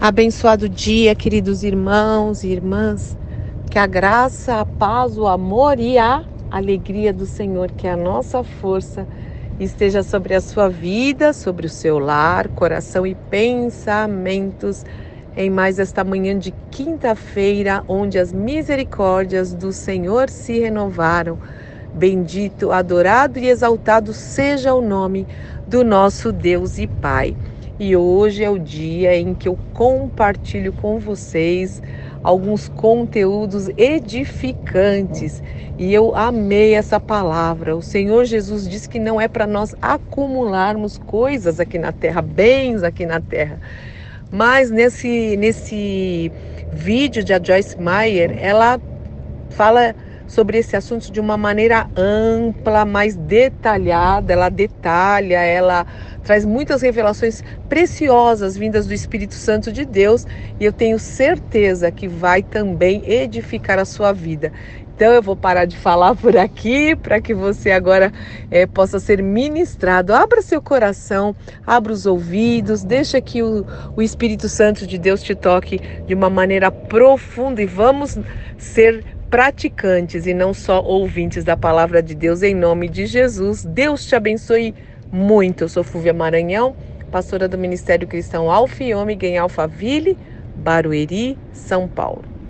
Abençoado dia, queridos irmãos e irmãs. Que a graça, a paz, o amor e a alegria do Senhor, que é a nossa força, esteja sobre a sua vida, sobre o seu lar, coração e pensamentos em mais esta manhã de quinta-feira, onde as misericórdias do Senhor se renovaram. Bendito, adorado e exaltado seja o nome do nosso Deus e Pai. E hoje é o dia em que eu compartilho com vocês alguns conteúdos edificantes. E eu amei essa palavra. O Senhor Jesus disse que não é para nós acumularmos coisas aqui na terra, bens aqui na terra. Mas nesse nesse vídeo de a Joyce Meyer, ela fala sobre esse assunto de uma maneira ampla, mais detalhada. Ela detalha, ela traz muitas revelações preciosas vindas do Espírito Santo de Deus e eu tenho certeza que vai também edificar a sua vida. Então eu vou parar de falar por aqui para que você agora é, possa ser ministrado. Abra seu coração, abra os ouvidos, deixa que o, o Espírito Santo de Deus te toque de uma maneira profunda e vamos ser praticantes e não só ouvintes da palavra de Deus em nome de Jesus. Deus te abençoe muito. Eu sou Fúvia Maranhão, pastora do Ministério Cristão Alfa e Ômega em Alphaville, Barueri, São Paulo.